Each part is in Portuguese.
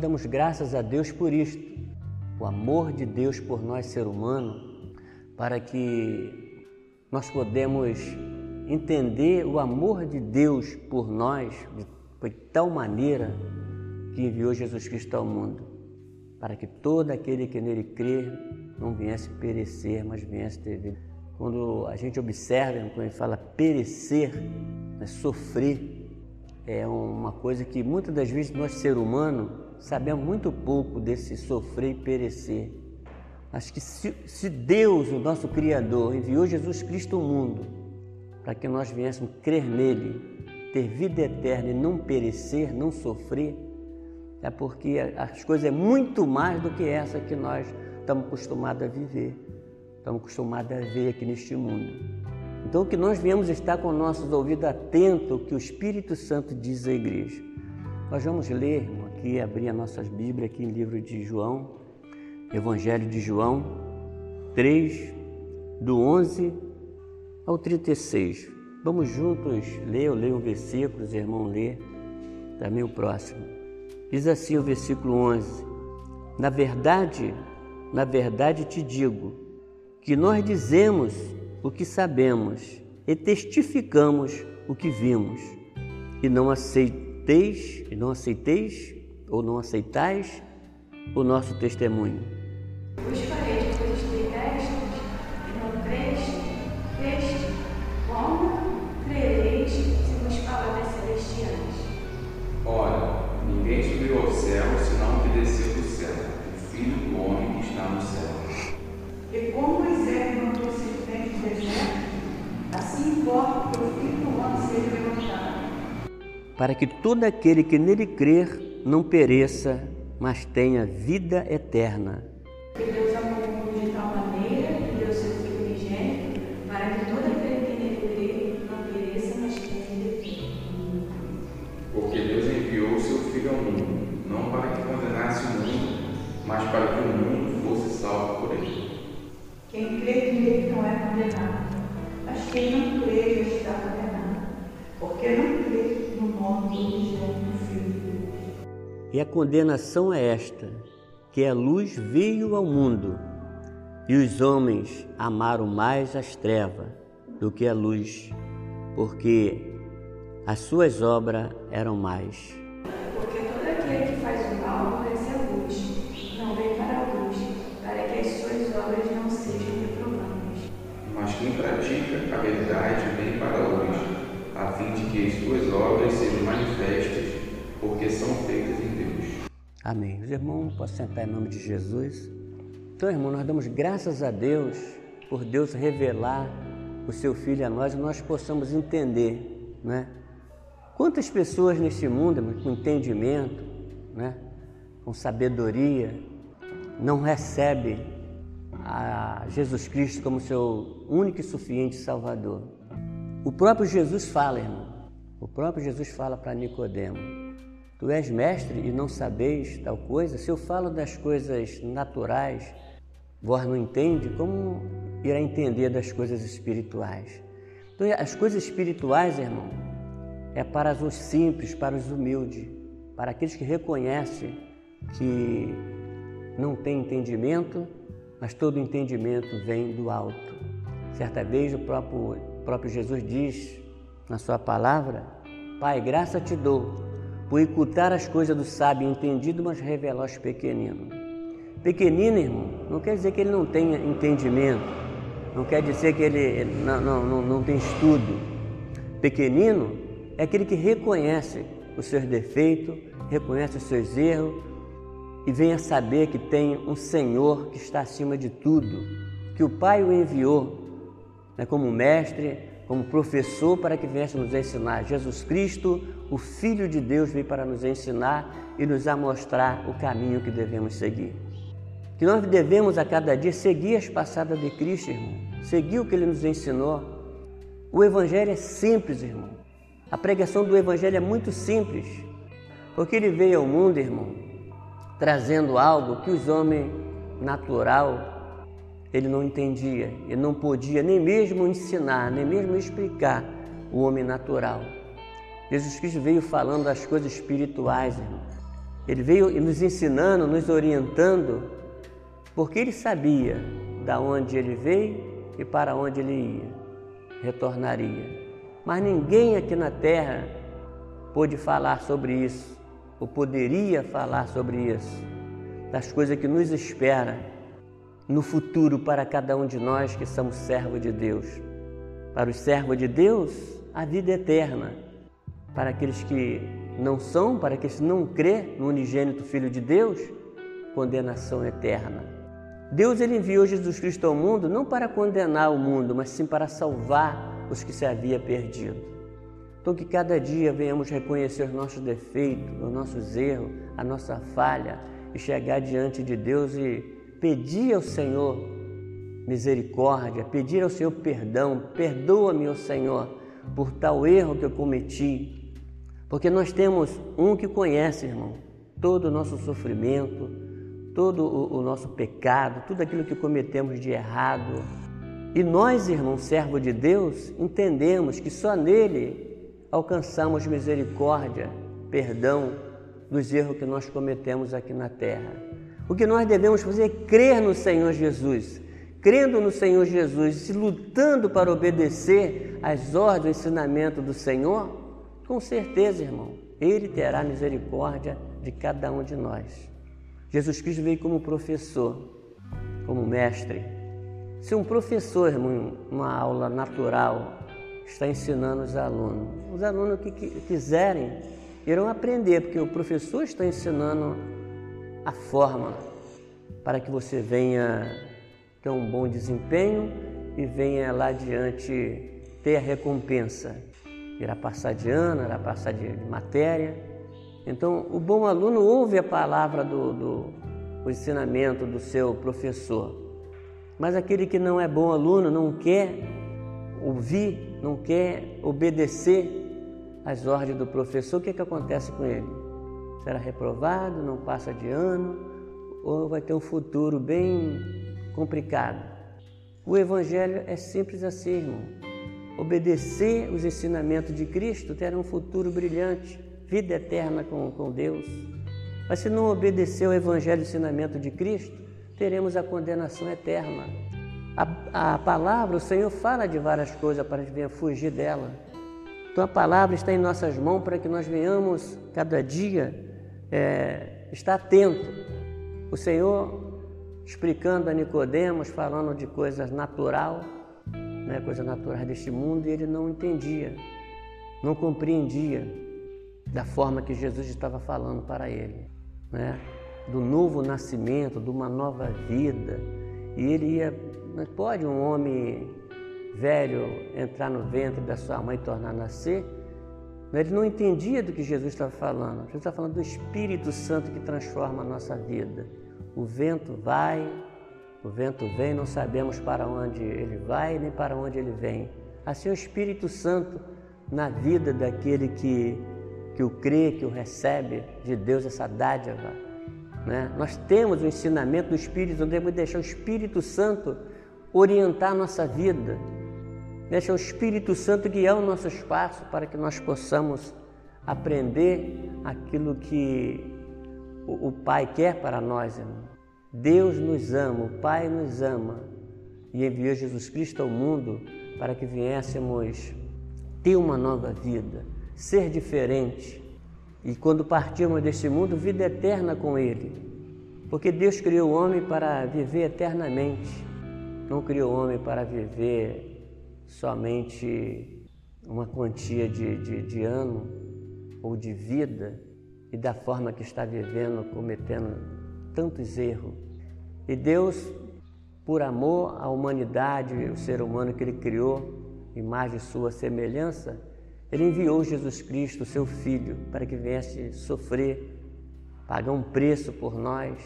Damos graças a Deus por isto, o amor de Deus por nós, ser humano, para que nós podemos entender o amor de Deus por nós de tal maneira que enviou Jesus Cristo ao mundo, para que todo aquele que nele crer não viesse perecer, mas viesse ter vida. Quando a gente observa, quando ele fala perecer, né, sofrer, é uma coisa que muitas das vezes nós, ser humano, sabemos muito pouco desse sofrer e perecer. Acho que se, se Deus, o nosso Criador, enviou Jesus Cristo ao mundo para que nós viéssemos crer nele, ter vida eterna e não perecer, não sofrer, é porque as coisas é muito mais do que essa que nós estamos acostumados a viver, estamos acostumados a ver aqui neste mundo. Então, que nós viemos estar com nossos ouvidos atentos ao que o Espírito Santo diz à igreja. Nós vamos ler, aqui, abrir as nossas Bíblias aqui em livro de João, Evangelho de João 3, do 11 ao 36. Vamos juntos ler, eu leio um versículo, os irmãos lê, também o próximo. Diz assim o versículo 11: Na verdade, na verdade te digo, que nós dizemos o que sabemos e testificamos o que vimos, e não aceiteis, e não aceiteis ou não aceitais o nosso testemunho. Os farei de coisas detestas e não creis, creste, como crereis se vos palavras celestiais? Olha, ninguém subiu ao céu senão que desceu do céu, o Filho do homem que está no céu. E como Moisés mandou serpente no deserto, assim importa que o Filho do homem seja levantado. Para que todo aquele que nele crer não pereça, mas tenha vida eterna. Que Deus amou o mundo de tal maneira que deu seu Filho unigênito, para que todo aquele que nele crê não pereça, mas tenha vida eterna. Porque Deus enviou o seu Filho ao mundo, não para que condenasse o mundo, mas para que o mundo fosse salvo por ele. Quem crê nele não é condenado, mas quem não crê já está condenado, porque não crê no nome do. E a condenação é esta: que a luz veio ao mundo, e os homens amaram mais as trevas do que a luz, porque as suas obras eram mais. Porque todo aquele que faz o mal aborrece a luz, não vem para a luz, para que as suas obras não sejam reprovadas. Mas quem pratica a verdade vem para a luz, a fim de que as suas obras sejam manifestas, porque são feitas em Deus. Amém. Os irmãos, posso sentar em nome de Jesus? Então, irmão, nós damos graças a Deus por Deus revelar o seu Filho a nós e nós possamos entender, né? Quantas pessoas neste mundo, com entendimento, né? com sabedoria, não recebem a Jesus Cristo como seu único e suficiente Salvador. O próprio Jesus fala, irmão. O próprio Jesus fala para Nicodemo: Tu és mestre e não sabeis tal coisa? Se eu falo das coisas naturais, vós não entende, como irá entender das coisas espirituais? Então, as coisas espirituais, irmão, é para os simples, para os humildes, para aqueles que reconhecem que não tem entendimento, mas todo entendimento vem do alto. Certa vez o próprio, o próprio Jesus diz na sua palavra: Pai, graça te dou por ocultar as coisas do sábio entendido, mas revelar aos pequeninos. Pequenino, irmão, não quer dizer que ele não tenha entendimento, não quer dizer que ele não, não, não, não tem estudo. Pequenino é aquele que reconhece os seus defeitos, reconhece os seus erros e vem a saber que tem um Senhor que está acima de tudo, que o Pai o enviou né, como mestre, como professor para que viesse nos ensinar. Jesus Cristo, o Filho de Deus, veio para nos ensinar e nos mostrar o caminho que devemos seguir. Que nós devemos a cada dia seguir as passadas de Cristo, irmão, seguir o que Ele nos ensinou. O Evangelho é simples, irmão. A pregação do Evangelho é muito simples, porque Ele veio ao mundo, irmão, trazendo algo que os homens natural ele não entendia, ele não podia nem mesmo ensinar, nem mesmo explicar o homem natural. Jesus Cristo veio falando das coisas espirituais, irmão. Ele veio nos ensinando, nos orientando, porque ele sabia da onde ele veio e para onde ele ia, retornaria. Mas ninguém aqui na terra pôde falar sobre isso, ou poderia falar sobre isso, das coisas que nos espera no futuro para cada um de nós que somos servos de Deus. Para os servos de Deus, a vida eterna. Para aqueles que não são, para aqueles que não crê no unigênito Filho de Deus, condenação eterna. Deus ele enviou Jesus Cristo ao mundo não para condenar o mundo, mas sim para salvar os que se havia perdido. Então que cada dia venhamos reconhecer os nossos defeitos, os nossos erros, a nossa falha e chegar diante de Deus e pedir ao Senhor misericórdia, pedir ao Senhor perdão, perdoa-me, ó Senhor, por tal erro que eu cometi. Porque nós temos um que conhece, irmão, todo o nosso sofrimento, todo o, o nosso pecado, tudo aquilo que cometemos de errado. E nós, irmão, servo de Deus, entendemos que só nele alcançamos misericórdia, perdão dos erros que nós cometemos aqui na terra. O que nós devemos fazer é crer no Senhor Jesus. Crendo no Senhor Jesus e lutando para obedecer às ordens e ensinamento do Senhor, com certeza, irmão, Ele terá misericórdia de cada um de nós. Jesus Cristo veio como professor, como mestre. Se um professor, irmão, uma aula natural, está ensinando os alunos, os alunos que quiserem irão aprender, porque o professor está ensinando a forma para que você venha ter um bom desempenho e venha lá adiante ter a recompensa. Irá passar de ano, irá passar de, matéria. Então, o bom aluno ouve a palavra do, do o ensinamento do seu professor. Mas aquele que não é bom aluno, não quer ouvir, não quer obedecer às ordens do professor, o que, é que acontece com ele? Será reprovado, não passa de ano, ou vai ter um futuro bem complicado. O Evangelho é simples assim, irmão. Obedecer os ensinamentos de Cristo terá um futuro brilhante, vida eterna com, com Deus. Mas se não obedecer ao Evangelho e ensinamento de Cristo, teremos a condenação eterna. A, a palavra, o Senhor fala de várias coisas para que venha fugir dela. Então a palavra está em nossas mãos para que nós venhamos cada dia é, está atento. O Senhor explicando a Nicodemos, falando de coisas natural, né, coisas naturais deste mundo, e ele não entendia, não compreendia da forma que Jesus estava falando para ele, né, do novo nascimento, de uma nova vida. E ele ia, pode um homem velho entrar no ventre da sua mãe e tornar a nascer? Ele não entendia do que Jesus estava falando. Jesus estava falando do Espírito Santo que transforma a nossa vida. O vento vai, o vento vem, não sabemos para onde ele vai nem para onde ele vem. Assim, o Espírito Santo na vida daquele que, que o crê, que o recebe de Deus, essa dádiva. Né? Nós temos o ensinamento do Espírito, nós devemos deixar o Espírito Santo orientar a nossa vida. Deixa o Espírito Santo guiar o nosso espaço para que nós possamos aprender aquilo que o Pai quer para nós, irmão. Deus nos ama, o Pai nos ama e enviou Jesus Cristo ao mundo para que viéssemos ter uma nova vida, ser diferente e quando partirmos deste mundo, vida eterna com Ele. Porque Deus criou o homem para viver eternamente, não criou o homem para viver somente uma quantia de, de, de ano ou de vida e da forma que está vivendo, cometendo tantos erros. E Deus, por amor à humanidade, o ser humano que Ele criou, imagem sua semelhança, Ele enviou Jesus Cristo, seu Filho, para que viesse sofrer, pagar um preço por nós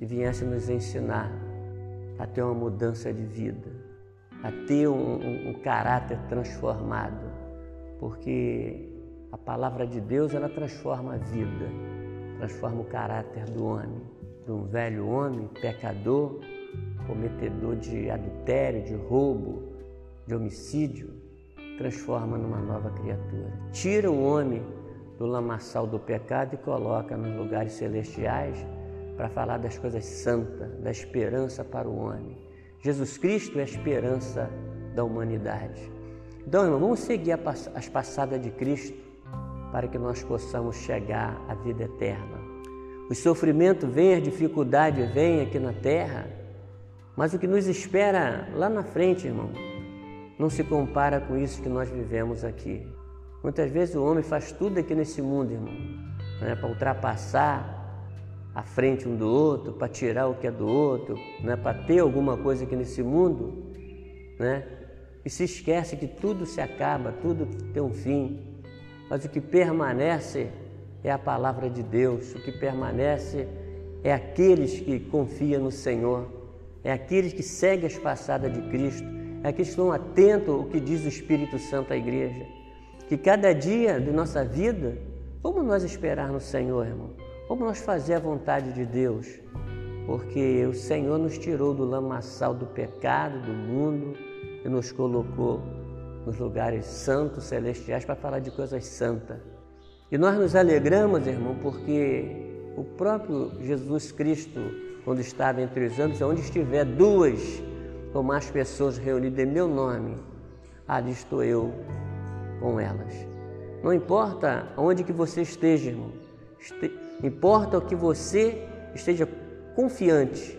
e viesse nos ensinar a ter uma mudança de vida a ter um, um, caráter transformado, porque a palavra de Deus ela transforma a vida, transforma o caráter do homem, de um velho homem pecador, cometedor de adultério, de roubo, de homicídio, transforma numa nova criatura. Tira o homem do lamaçal do pecado e coloca nos lugares celestiais para falar das coisas santas, da esperança para o homem. Jesus Cristo é a esperança da humanidade. Então, irmão, vamos seguir as passadas de Cristo para que nós possamos chegar à vida eterna. O sofrimento vem, a dificuldade vem aqui na terra, mas o que nos espera lá na frente, irmão, não se compara com isso que nós vivemos aqui. Muitas vezes o homem faz tudo aqui nesse mundo, irmão, né, para ultrapassar à frente um do outro, para tirar o que é do outro, né, para ter alguma coisa aqui nesse mundo, né? E se esquece que tudo se acaba, tudo tem um fim. Mas o que permanece é a palavra de Deus, o que permanece é aqueles que confiam no Senhor, é aqueles que seguem as passadas de Cristo, é aqueles que estão atentos ao que diz o Espírito Santo à igreja que cada dia de nossa vida, vamos nós esperar no Senhor, irmão? Vamos nós fazer a vontade de Deus? Porque o Senhor nos tirou do lamaçal do pecado, do mundo, e nos colocou nos lugares santos, celestiais, para falar de coisas santas. E nós nos alegramos, irmão, porque o próprio Jesus Cristo, quando estava entre os anos, onde estiver duas ou mais pessoas reunidas em meu nome, ali estou eu com elas. Não importa onde que você esteja, irmão. Importa que você esteja confiante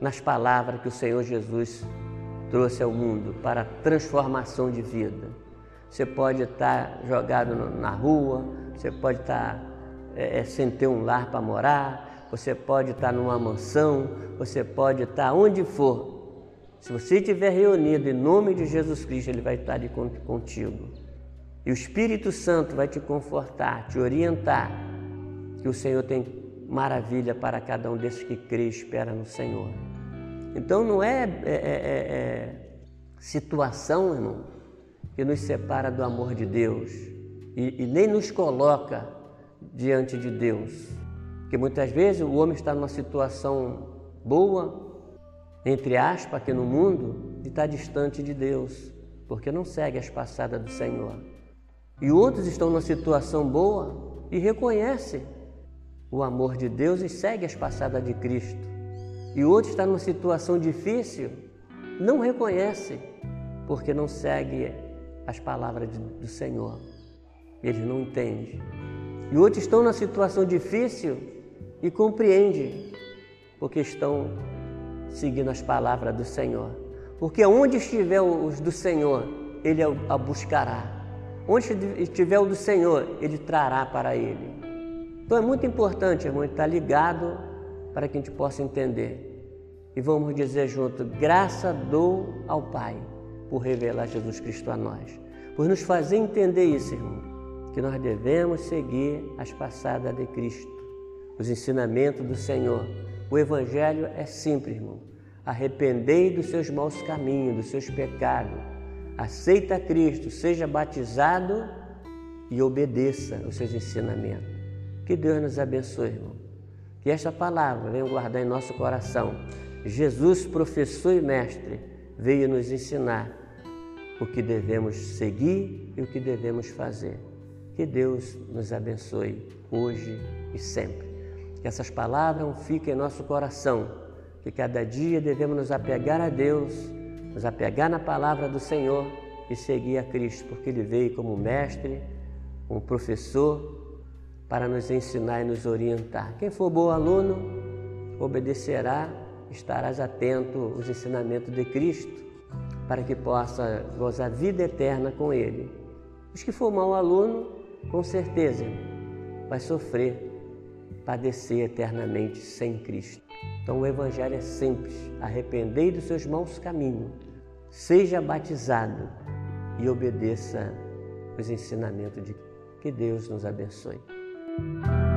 nas palavras que o Senhor Jesus trouxe ao mundo para transformação de vida. Você pode estar jogado na rua, você pode estar é, sem ter um lar para morar, você pode estar numa mansão, você pode estar onde for. Se você estiver reunido em nome de Jesus Cristo, Ele vai estar contigo. E o Espírito Santo vai te confortar, te orientar, que o Senhor tem maravilha para cada um desses que crê e espera no Senhor. Então não é, é, é, é, é situação, irmão, que nos separa do amor de Deus e, e nem nos coloca diante de Deus. Porque muitas vezes o homem está numa situação boa, entre aspas, aqui no mundo, e está distante de Deus, porque não segue as passadas do Senhor. E outros estão numa situação boa e reconhecem o amor de Deus e seguem as passadas de Cristo. E outros estão numa situação difícil, não reconhece, porque não segue as palavras do Senhor. Eles não entendem. E outros estão numa situação difícil e compreendem, porque estão seguindo as palavras do Senhor. Porque onde estiver os do Senhor, Ele a buscará. Onde estiver o do Senhor, Ele trará para ele. Então é muito importante, irmão, estar ligado para que a gente possa entender. E vamos dizer junto: graça dou ao Pai por revelar Jesus Cristo a nós, por nos fazer entender isso, irmão, que nós devemos seguir as passadas de Cristo, os ensinamentos do Senhor. O Evangelho é simples, irmão. Arrependei dos seus maus caminhos, dos seus pecados aceita Cristo, seja batizado e obedeça os seus ensinamentos. Que Deus nos abençoe, irmão. Que esta palavra venha guardar em nosso coração. Jesus, professor e mestre, veio nos ensinar o que devemos seguir e o que devemos fazer. Que Deus nos abençoe hoje e sempre. Que essas palavras fiquem em nosso coração, que cada dia devemos nos apegar a Deus nos apegar na palavra do Senhor e seguir a Cristo, porque Ele veio como mestre, como professor, para nos ensinar e nos orientar. Quem for bom aluno, obedecerá, estarás atento aos ensinamentos de Cristo, para que possa gozar vida eterna com Ele. Os que for mau aluno, com certeza, vai sofrer, padecer eternamente sem Cristo. Então o Evangelho é simples: arrependei dos seus maus caminhos, seja batizado e obedeça os ensinamentos de que Deus nos abençoe. Bye.